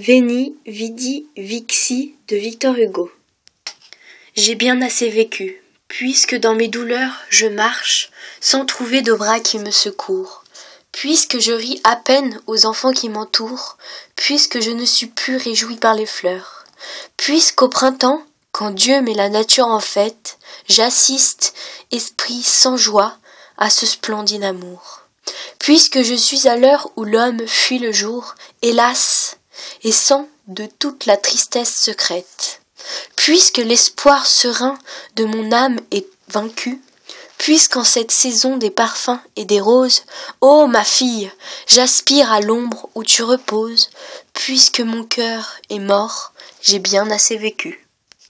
Veni, Vidi, Vixi de Victor Hugo. J'ai bien assez vécu, puisque dans mes douleurs je marche sans trouver de bras qui me secourent, puisque je ris à peine aux enfants qui m'entourent, puisque je ne suis plus réjoui par les fleurs, puisqu'au printemps, quand Dieu met la nature en fête, j'assiste, esprit sans joie, à ce splendide amour. Puisque je suis à l'heure où l'homme fuit le jour, hélas, et sent de toute la tristesse secrète. Puisque l'espoir serein de mon âme est vaincu, puisqu'en cette saison des parfums et des roses, ô ma fille, j'aspire à l'ombre où tu reposes, puisque mon cœur est mort, j'ai bien assez vécu.